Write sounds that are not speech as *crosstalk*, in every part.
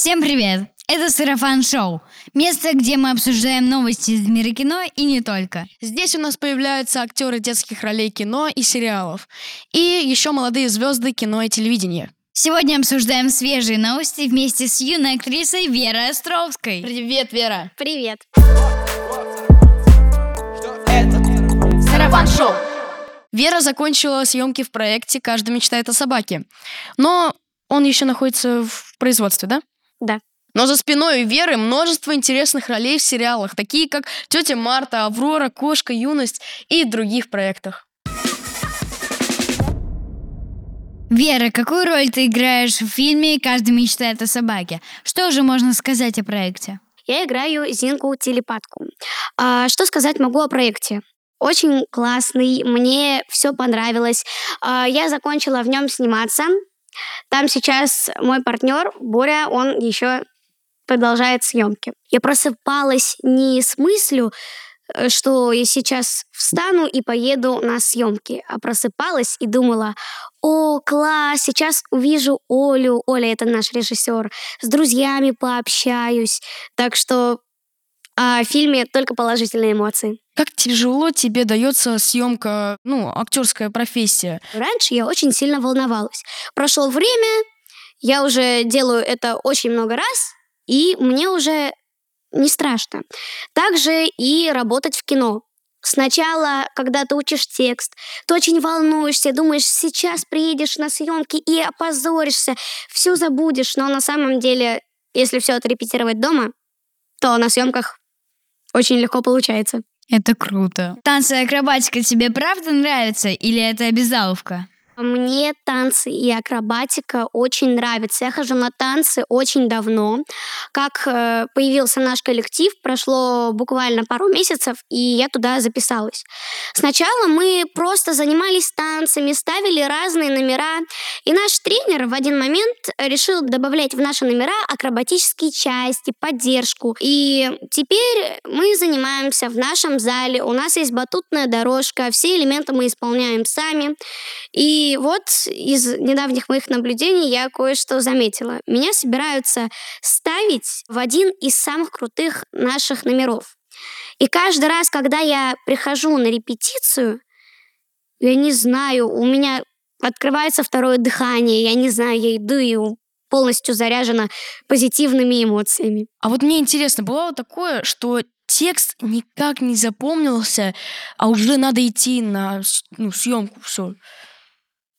Всем привет! Это Сарафан Шоу. Место, где мы обсуждаем новости из мира кино и не только. Здесь у нас появляются актеры детских ролей кино и сериалов. И еще молодые звезды кино и телевидения. Сегодня обсуждаем свежие новости вместе с юной актрисой Верой Островской. Привет, Вера! Привет! Сарафан Шоу! Вера закончила съемки в проекте «Каждый мечтает о собаке». Но он еще находится в производстве, да? Да. Но за спиной у Веры множество интересных ролей в сериалах, такие как «Тетя Марта», «Аврора», «Кошка», «Юность» и других проектах. Вера, какую роль ты играешь в фильме «Каждый мечтает о собаке»? Что же можно сказать о проекте? Я играю Зинку-телепатку. А, что сказать могу о проекте? Очень классный, мне все понравилось. А, я закончила в нем сниматься. Там сейчас мой партнер Боря, он еще продолжает съемки. Я просыпалась не с мыслью, э, что я сейчас встану и поеду на съемки, а просыпалась и думала, о, класс, сейчас увижу Олю, Оля это наш режиссер, с друзьями пообщаюсь, так что о фильме только положительные эмоции. Как тяжело тебе дается съемка, ну, актерская профессия? Раньше я очень сильно волновалась. Прошло время, я уже делаю это очень много раз, и мне уже не страшно. Также и работать в кино. Сначала, когда ты учишь текст, ты очень волнуешься, думаешь, сейчас приедешь на съемки и опозоришься, все забудешь, но на самом деле, если все отрепетировать дома, то на съемках очень легко получается. Это круто. Танцы и акробатика тебе правда нравятся или это обязаловка? Мне танцы и акробатика очень нравятся. Я хожу на танцы очень давно. Как э, появился наш коллектив, прошло буквально пару месяцев, и я туда записалась. Сначала мы просто занимались танцами, ставили разные номера, и наш тренер в один момент решил добавлять в наши номера акробатические части, поддержку. И теперь мы занимаемся в нашем зале, у нас есть батутная дорожка, все элементы мы исполняем сами. И и вот из недавних моих наблюдений я кое-что заметила. Меня собираются ставить в один из самых крутых наших номеров. И каждый раз, когда я прихожу на репетицию, я не знаю, у меня открывается второе дыхание, я не знаю, я иду и полностью заряжена позитивными эмоциями. А вот мне интересно, бывало такое, что текст никак не запомнился, а уже надо идти на ну, съемку, все.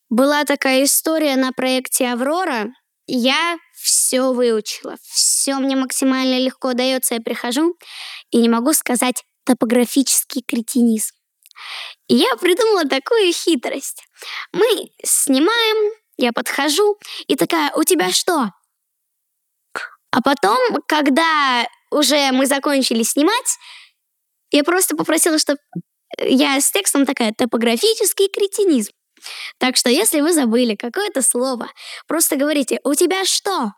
Была такая история на проекте «Аврора». Я все выучила, все мне максимально легко дается. Я прихожу и не могу сказать топографический кретинизм. И я придумала такую хитрость. Мы снимаем, я подхожу и такая, у тебя что? А потом, когда уже мы закончили снимать, я просто попросила, чтобы я с текстом такая топографический кретинизм. Так что если вы забыли какое-то слово, просто говорите «У тебя что?»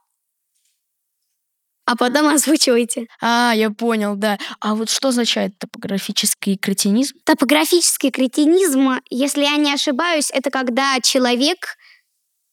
а потом озвучивайте. А, я понял, да. А вот что означает топографический кретинизм? Топографический кретинизм, если я не ошибаюсь, это когда человек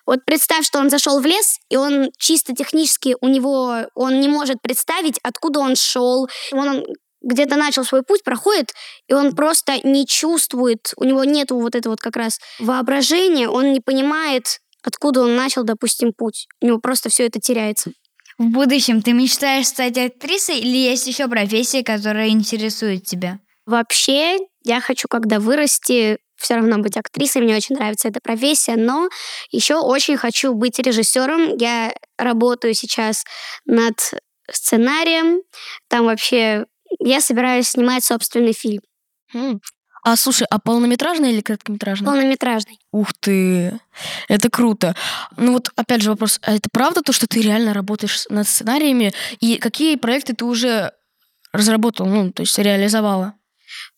вот представь, что он зашел в лес, и он чисто технически, у него, он не может представить, откуда он шел. Он где-то начал свой путь, проходит, и он просто не чувствует, у него нет вот этого вот как раз воображения, он не понимает, откуда он начал, допустим, путь. У него просто все это теряется. В будущем ты мечтаешь стать актрисой или есть еще профессия, которая интересует тебя? Вообще, я хочу, когда вырасти, все равно быть актрисой, мне очень нравится эта профессия, но еще очень хочу быть режиссером. Я работаю сейчас над сценарием, там вообще я собираюсь снимать собственный фильм. А слушай, а полнометражный или короткометражный? Полнометражный. Ух ты, это круто. Ну вот опять же вопрос, а это правда то, что ты реально работаешь над сценариями? И какие проекты ты уже разработал, ну, то есть реализовала?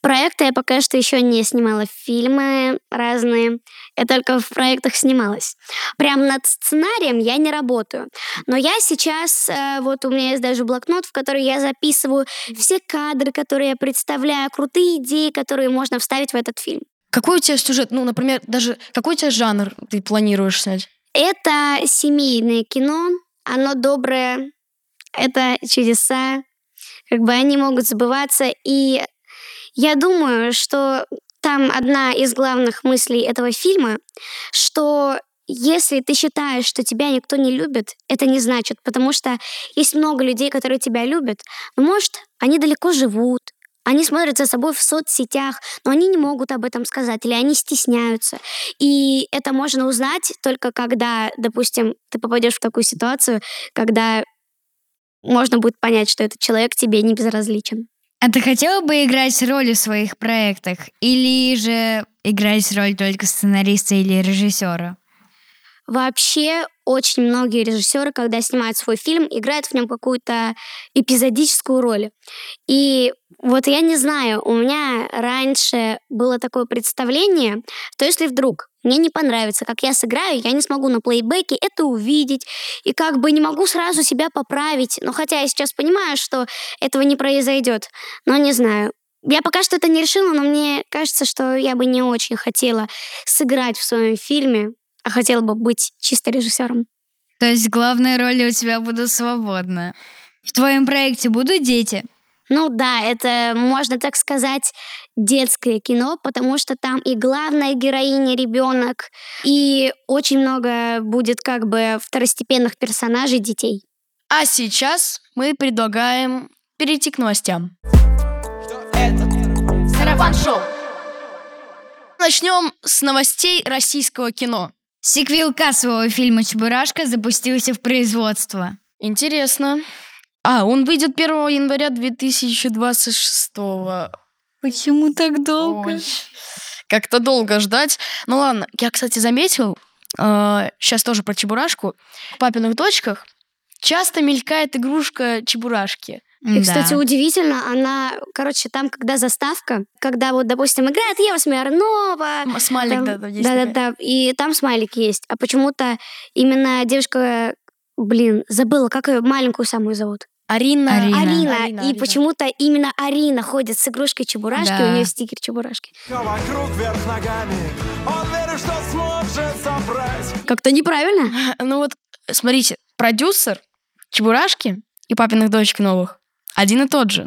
Проекты я пока что еще не снимала. Фильмы разные. Я только в проектах снималась. Прям над сценарием я не работаю. Но я сейчас, э, вот у меня есть даже блокнот, в который я записываю все кадры, которые я представляю, крутые идеи, которые можно вставить в этот фильм. Какой у тебя сюжет? Ну, например, даже какой у тебя жанр ты планируешь снять? Это семейное кино. Оно доброе, это чудеса, как бы они могут сбываться. И я думаю, что там одна из главных мыслей этого фильма, что если ты считаешь, что тебя никто не любит, это не значит, потому что есть много людей, которые тебя любят, но, может, они далеко живут, они смотрят за собой в соцсетях, но они не могут об этом сказать, или они стесняются. И это можно узнать только когда, допустим, ты попадешь в такую ситуацию, когда можно будет понять, что этот человек тебе не безразличен. А ты хотела бы играть роль в своих проектах? Или же играть роль только сценариста или режиссера? Вообще, очень многие режиссеры, когда снимают свой фильм, играют в нем какую-то эпизодическую роль. И вот я не знаю, у меня раньше было такое представление, то если вдруг мне не понравится, как я сыграю, я не смогу на плейбеке это увидеть, и как бы не могу сразу себя поправить. Но хотя я сейчас понимаю, что этого не произойдет, но не знаю. Я пока что это не решила, но мне кажется, что я бы не очень хотела сыграть в своем фильме, а хотела бы быть чисто режиссером. То есть главные роли у тебя будут свободны. В твоем проекте будут дети? Ну да, это, можно так сказать, детское кино, потому что там и главная героиня ребенок, и очень много будет как бы второстепенных персонажей детей. А сейчас мы предлагаем перейти к новостям. Шоу. Начнем с новостей российского кино. Сиквел кассового фильма «Чебурашка» запустился в производство. Интересно. А, он выйдет 1 января 2026 Почему так долго? Ой, как-то долго ждать. Ну ладно, я, кстати, заметил, э, сейчас тоже про Чебурашку, в папиных дочках часто мелькает игрушка Чебурашки. И, Да. кстати, удивительно, она, короче, там, когда заставка, когда вот, допустим, играет Ева Смирнова, Смайлик, там- да, да, есть да-да-да, и там смайлик есть, а почему-то именно девушка, блин, забыла, как ее маленькую самую зовут. Арина. Арина. Арина, Арина, и Арина. почему-то именно Арина ходит с игрушкой Чебурашки, Да. у нее стикер Чебурашки. Всё вокруг вверх ногами Он верит, что сможет собрать Как-то неправильно. *laughs* Ну вот, смотрите, продюсер Чебурашки и папиных дочек новых один и тот же.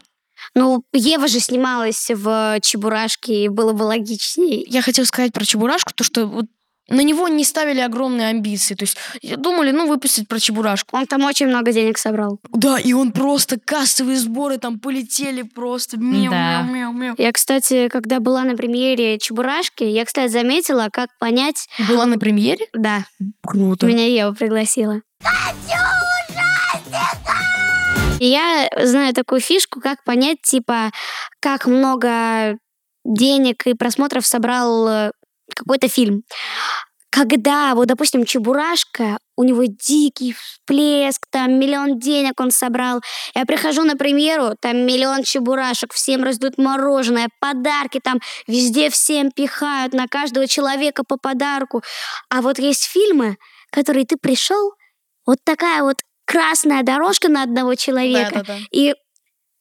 Ну, Ева же снималась в Чебурашке, и было бы логичнее. Я хотел сказать про Чебурашку, то что вот на него не ставили огромные амбиции. То есть думали, ну, выпустить про Чебурашку. Он там очень много денег собрал. Да, и он просто кассовые сборы там полетели просто. Мяу, Да. мяу, мяу, мяу. Я, кстати, когда была на премьере Чебурашки, я, кстати, заметила, как понять... Была на премьере? Да, Круто. меня Ева пригласила. И я знаю такую фишку, как понять, типа, как много денег и просмотров собрал э, какой-то фильм. Когда, вот, допустим, Чебурашка, у него дикий всплеск, там миллион денег он собрал. Я прихожу на премьеру, там миллион чебурашек, всем раздают мороженое, подарки там везде всем пихают, на каждого человека по подарку. А вот есть фильмы, которые ты пришел, вот такая вот красная дорожка на одного человека, Да-да-да. и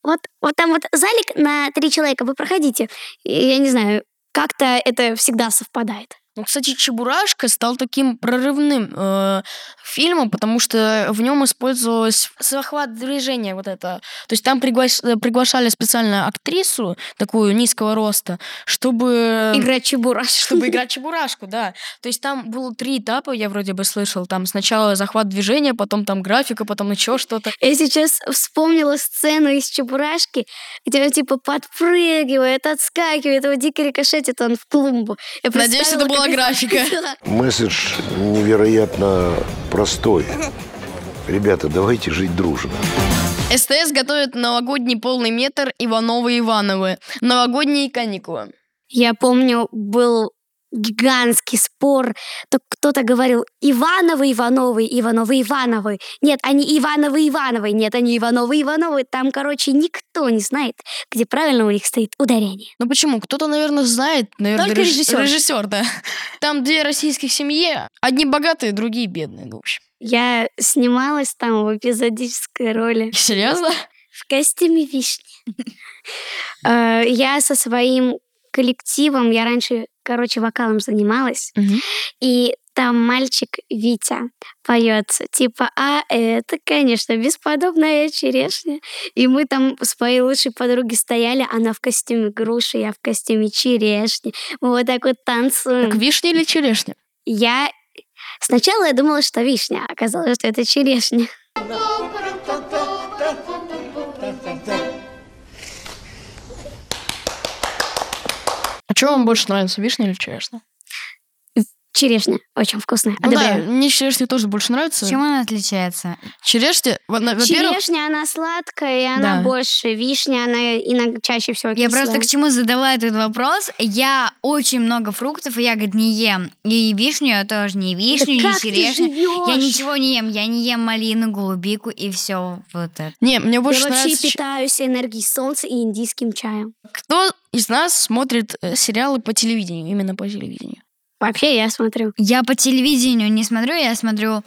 вот, вот там вот залик на три человека, вы проходите. Я не знаю, как-то это всегда совпадает. Ну, кстати, Чебурашка стал таким прорывным э, фильмом, потому что в нем использовалось захват движения вот это. То есть там приглаш- э, приглашали специально актрису такую низкого роста, чтобы Играть чебурашку. чтобы играть *laughs* Чебурашку, да. То есть там было три этапа, я вроде бы слышал. Там сначала захват движения, потом там графика, потом еще что-то. Я сейчас вспомнила сцену из Чебурашки, где он типа подпрыгивает, отскакивает, его дико рикошетит он в клумбу. Надеюсь, это представила, как графика. Месседж невероятно простой. Ребята, давайте жить дружно. СТС готовит новогодний полный метр Ивановы Ивановы. Новогодние каникулы. Я помню, был гигантский спор. То кто-то говорил Ивановы, Ивановы, Ивановы, Ивановы. Нет, они Ивановы, Ивановы. Нет, они Ивановы, Ивановы. Там, короче, никто не знает, где правильно у них стоит ударение. Ну почему? Кто-то, наверное, знает. Наверное, Только реж- режиссер. Режиссер, да. Там две российских семьи. Одни богатые, другие бедные. Ну, в общем. Я снималась там в эпизодической роли. Серьезно? В костюме вишни. *laughs* Э, Я со своим коллективом, я раньше, короче, вокалом занималась, и там мальчик Витя поется. Типа, а это, конечно, бесподобная черешня. И мы там с моей лучшей подругой стояли, она в костюме груши, я в костюме черешни. Мы вот так вот танцуем. Так вишня или черешня? Я... Сначала я думала, что вишня, а оказалось, что это черешня. А что вам больше нравится, вишня или черешня? Черешня очень вкусная. Ну да, мне черешня тоже больше нравится. Чем она отличается? Черешня, во- во-первых, Черешня, она сладкая, и она Да. больше. Вишня, она иногда чаще всего Я кислая. просто к чему задала этот вопрос. Я очень много фруктов и ягод не ем. И вишню я тоже не вишню, Да не как ты черешню. Я ничего не ем. Я не ем малину, голубику и все вот это. не, мне больше Я вообще нравится... ч- питаюсь энергией солнца и индийским чаем. Кто из нас смотрит э, сериалы по телевидению, именно по телевидению? Вообще я смотрю. Я по телевидению не смотрю, я смотрю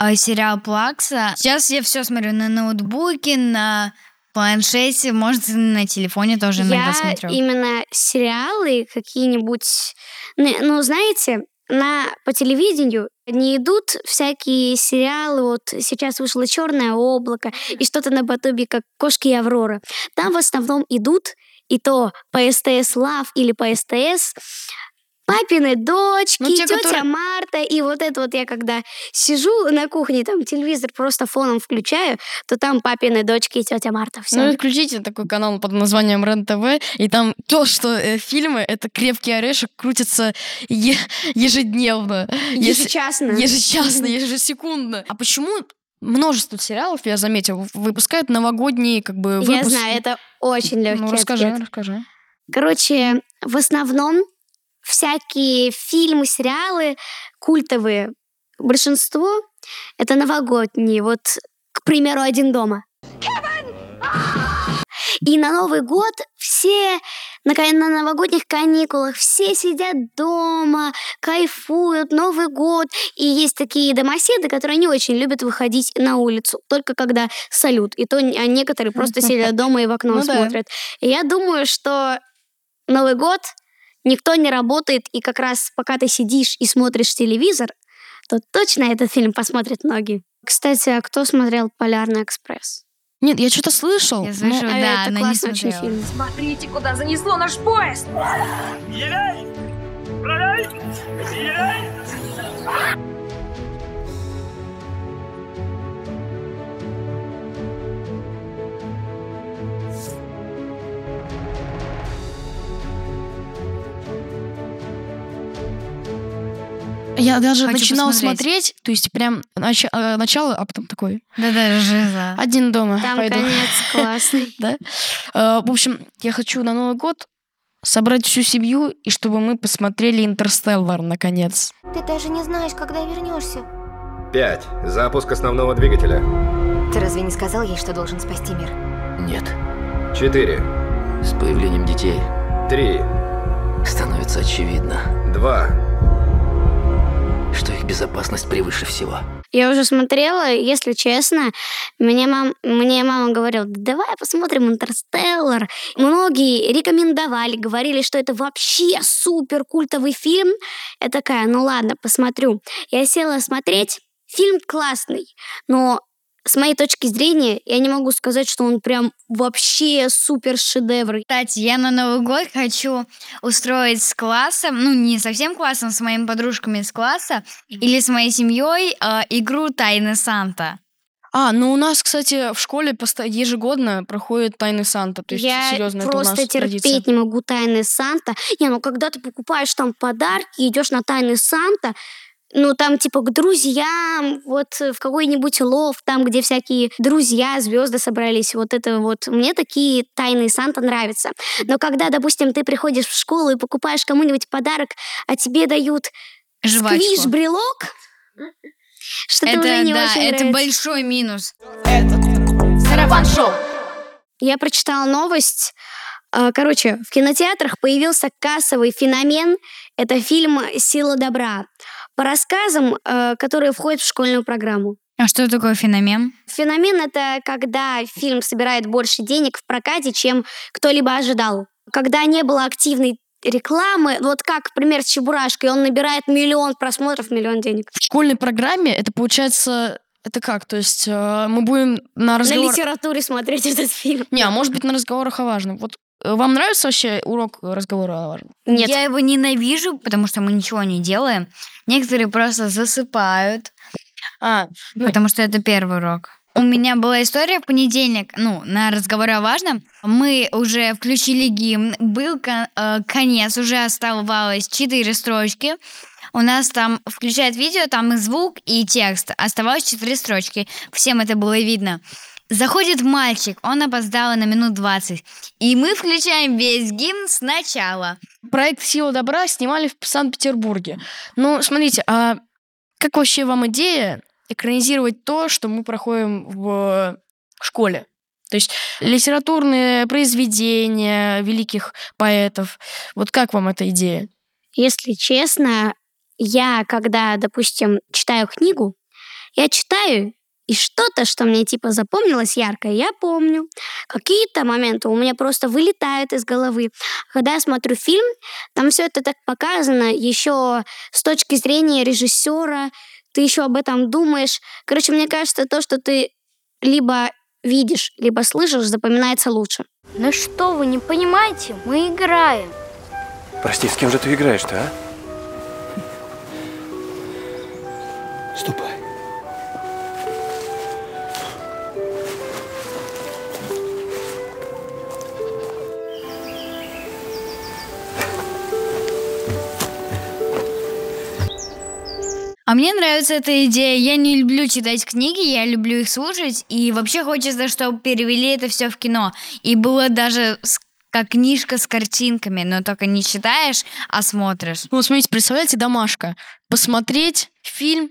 э, сериал Плакса. Сейчас я все смотрю на ноутбуке, на планшете, может, на телефоне тоже иногда я смотрю. именно сериалы какие-нибудь... Ну, ну, знаете, на, по телевидению не идут всякие сериалы, вот сейчас вышло «Черное облако» и что-то наподобие как «Кошки и Аврора». Там в основном идут, и то по СТС Лав или по СТС, папины дочки, Ну, те, тетя которые- Марта, и вот это вот я когда сижу на кухне, там телевизор просто фоном включаю, то там папины дочки и тетя Марта. Все. Ну, включите такой канал под названием РЕН-ТВ, и там то, что э, фильмы, это «Крепкий орешек», крутится е- ежедневно. Ежечасно. Ежечасно, *laughs* ежесекундно. А почему множество сериалов, я заметил, выпускают новогодние как бы выпуски? Я знаю, это очень легкий Ну, расскажи, ответ. расскажи. Короче, в основном всякие фильмы, сериалы культовые, большинство это новогодние. Вот, к примеру, «Один дома». И на Новый год все на, на новогодних каникулах все сидят дома, кайфуют, Новый год. И есть такие домоседы, которые не очень любят выходить на улицу, только когда салют. И то а некоторые просто сидят дома и в окно *laughs* Ну да. смотрят. И я думаю, что Новый год никто не работает, и как раз пока ты сидишь и смотришь телевизор, то точно этот фильм посмотрят многие. Кстати, а кто смотрел «Полярный экспресс»? Нет, я что-то слышал. Я А да, это но не классный очень смотрела. фильм. Смотрите, куда занесло наш поезд! Я даже Хочу начинала посмотреть. смотреть, то есть прям нач- э, начало, а потом такой, Да-да, жиза. один дома, Там пойду. конец *laughs* классный. да? Э, В общем, я хочу на Новый год собрать всю семью, и чтобы мы посмотрели «Интерстеллар» наконец. Ты даже не знаешь, когда вернешься. 5. Запуск основного двигателя. Ты разве не сказал ей, что должен спасти мир? Нет. 4. С появлением детей 3. становится очевидно, 2. Что их безопасность превыше всего. Я уже смотрела, если честно, мне, мам, мне мама говорила, «Да давай посмотрим «Интерстеллар». Многие рекомендовали, говорили, что это вообще супер культовый фильм. Я такая, ну ладно, посмотрю. Я села смотреть, фильм классный, но с моей точки зрения, я не могу сказать, что он прям вообще супер шедевр. Кстати, я на Новый год хочу устроить с классом, ну не совсем классом, с моими подружками из класса или с моей семьей э, игру Тайны Санта. А, ну у нас, кстати, в школе ежегодно проходит Тайны Санта. То есть, я серьезно, это у просто нас терпеть традиция. не могу тайны Санта. Не, ну когда ты покупаешь там подарки, идешь на тайны Санта, ну там типа к друзьям, вот э, в какой-нибудь лов, там, где всякие друзья, звезды собрались, вот это вот. Мне такие тайны Санта нравятся. Но когда, допустим, ты приходишь в школу и покупаешь кому-нибудь подарок, а тебе дают Жвачку. сквиш-брелок, что-то Это, уже не да, очень это нравится. большой минус. Сарафан-шоу! Я прочитала новость. Э, Короче, в кинотеатрах появился кассовый феномен. Это фильм «Сила добра». По рассказам, э, которые входят в школьную программу. А что такое феномен? Феномен — это когда фильм собирает больше денег в прокате, чем кто-либо ожидал. Когда не было активной рекламы. Вот как, пример, с Чебурашкой. Он набирает миллион просмотров, миллион денег. В школьной программе это получается... Это как? То есть э, мы будем на разговор... На литературе смотреть этот фильм. Не, а может быть на разговорах о важном. Вот вам нравится вообще урок разговора о важном? Нет. Я его ненавижу, потому что мы ничего не делаем. Некоторые просто засыпают, А, ну, потому что это первый урок. У меня была история в понедельник, ну, на разговор о важном. Мы уже включили гимн, был кон- э, конец, уже оставалось четыре строчки. У нас там включает видео, там и звук, и текст. Оставалось четыре строчки. Всем это было видно. Заходит мальчик, он опоздал на минут 20. И мы включаем весь гимн сначала. проект «Сила добра» снимали в Санкт-Петербурге. Ну, смотрите, а как вообще вам идея экранизировать то, что мы проходим в школе? То есть литературные произведения великих поэтов. Вот как вам эта идея? Если честно, я, когда, допустим, читаю книгу, я читаю, и что-то, что мне типа запомнилось ярко, я помню. Какие-то моменты у меня просто вылетают из головы. Когда я смотрю фильм, там все это так показано, еще с точки зрения режиссера, ты еще об этом думаешь. Короче, мне кажется, то, что ты либо видишь, либо слышишь, запоминается лучше. Ну что вы, не понимаете? Мы играем. Прости, с кем же ты играешь-то, а? Ступай. Мне нравится эта идея. Я не люблю читать книги, я люблю их слушать. И вообще хочется, чтобы перевели это все в кино. И было даже как книжка с картинками, но только не читаешь, а смотришь. Ну, смотрите, представляете, домашка. Посмотреть фильм...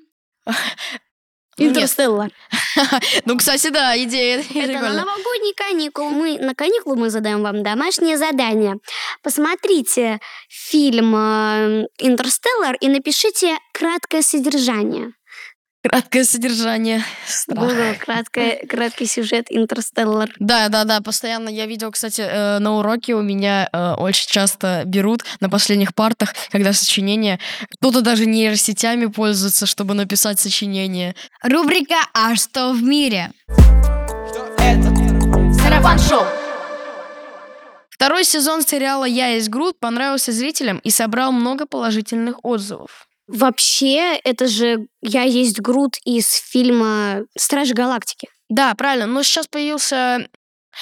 Нет. Интерстеллар. *laughs* Ну, кстати, да, идея Это *laughs* на новогодние каникулы. Мы на каникулы мы задаем вам домашнее задание. Посмотрите фильм э, «Интерстеллар» и напишите краткое содержание. Краткое содержание. Страх. Краткое, краткий сюжет «Интерстеллар». Да, да, да, постоянно я видел, кстати, э, на уроке у меня э, очень часто берут на последних партах, когда сочинение, кто-то даже нейросетями пользуется, чтобы написать сочинение. Рубрика «А что в мире?» Сарафан шоу. Второй сезон сериала «Я есть Грут» понравился зрителям и собрал много положительных отзывов. Вообще, это же «Я есть Грут» из фильма «Стражи Галактики». Да, правильно, но сейчас появился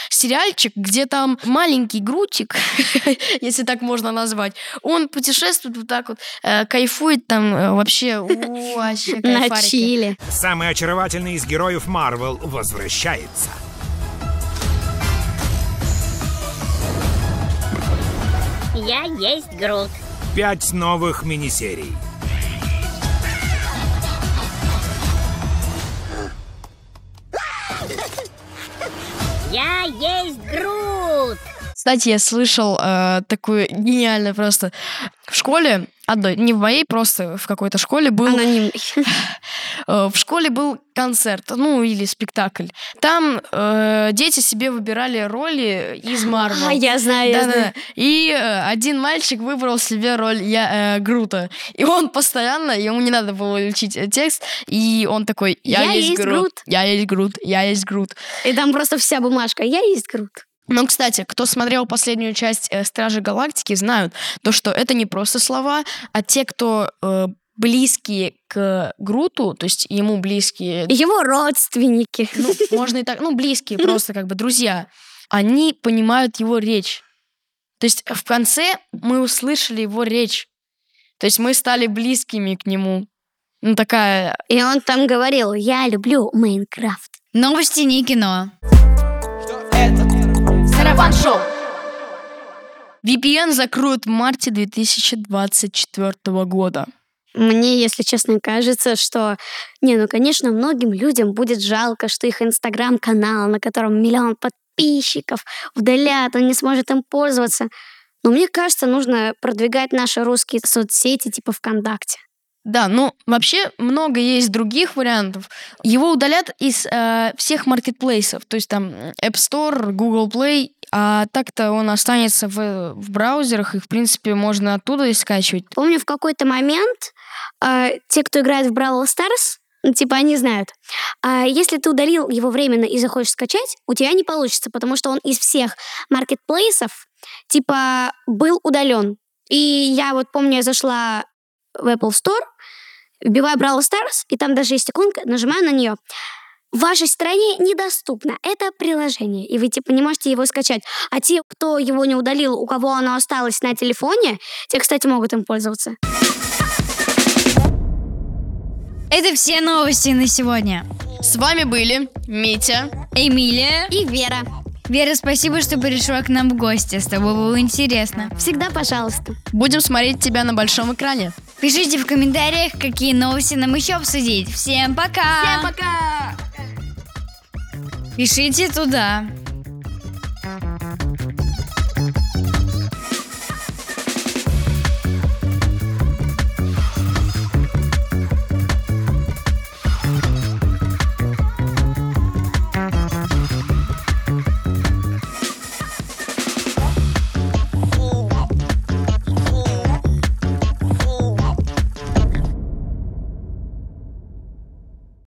сериальчик, где там маленький Грутик, *laughs* если так можно назвать, он путешествует вот так вот, э, кайфует там э, вообще, *laughs* вообще На чили. Самый очаровательный из героев Марвел возвращается. Я есть Грут. Пять новых мини-серий. Я есть Грут. Кстати, я слышал э, такую гениальную просто в школе одной, не в моей, просто в какой-то школе был Анонимный. *laughs* э, в школе был концерт, ну или спектакль. Там э, дети себе выбирали роли из *laughs* Марвел. А, я знаю, я Да-да-да. знаю. И э, один мальчик выбрал себе роль я, э, Грута. И он постоянно, ему не надо было учить э, текст, и он такой, я, Я есть, есть Грут, Грут». я есть Грут, я есть Грут. И там просто вся бумажка «Я есть Грут». Но, кстати, кто смотрел последнюю часть э, Стражи Галактики, знают то, что это не просто слова, а те, кто э, близкие к Груту, то есть ему близкие, Его родственники. ну, можно и так, ну, близкие, *laughs* просто как бы друзья, они понимают его речь. То есть в конце мы услышали его речь. То есть мы стали близкими к нему. Ну, такая... И он там говорил «Я люблю Майнкрафт». Новости не кино. Сарафан шоу. VPN закроют в марте 2024 года. Мне, если честно, кажется, что... Не, ну, конечно, многим людям будет жалко, что их инстаграм-канал, на котором миллион подписчиков, удалят, он не сможет им пользоваться. Но мне кажется, нужно продвигать наши русские соцсети типа ВКонтакте. Да, ну вообще много есть других вариантов. Его удалят из э, всех маркетплейсов, то есть там App Store, Google Play, а так-то он останется в, в браузерах, и в принципе можно оттуда и скачивать. Помню, в какой-то момент э, те, кто играет в Brawl Stars, ну, типа они знают. А если ты удалил его временно и захочешь скачать, у тебя не получится, потому что он из всех маркетплейсов типа был удален. И я вот помню, я зашла в Apple Store, вбиваю Brawl Stars, и там даже есть иконка, нажимаю на нее. В вашей стране недоступно это приложение, и вы типа не можете его скачать. А те, кто его не удалил, у кого оно осталось на телефоне, те, кстати, могут им пользоваться. Это все новости на сегодня. С вами были Митя, Эмилия и Вера. Вера, спасибо, что пришла к нам в гости. С тобой было интересно. Всегда пожалуйста. Будем смотреть тебя на большом экране. Пишите в комментариях, какие новости нам еще обсудить. Всем пока! Всем пока! Пишите туда.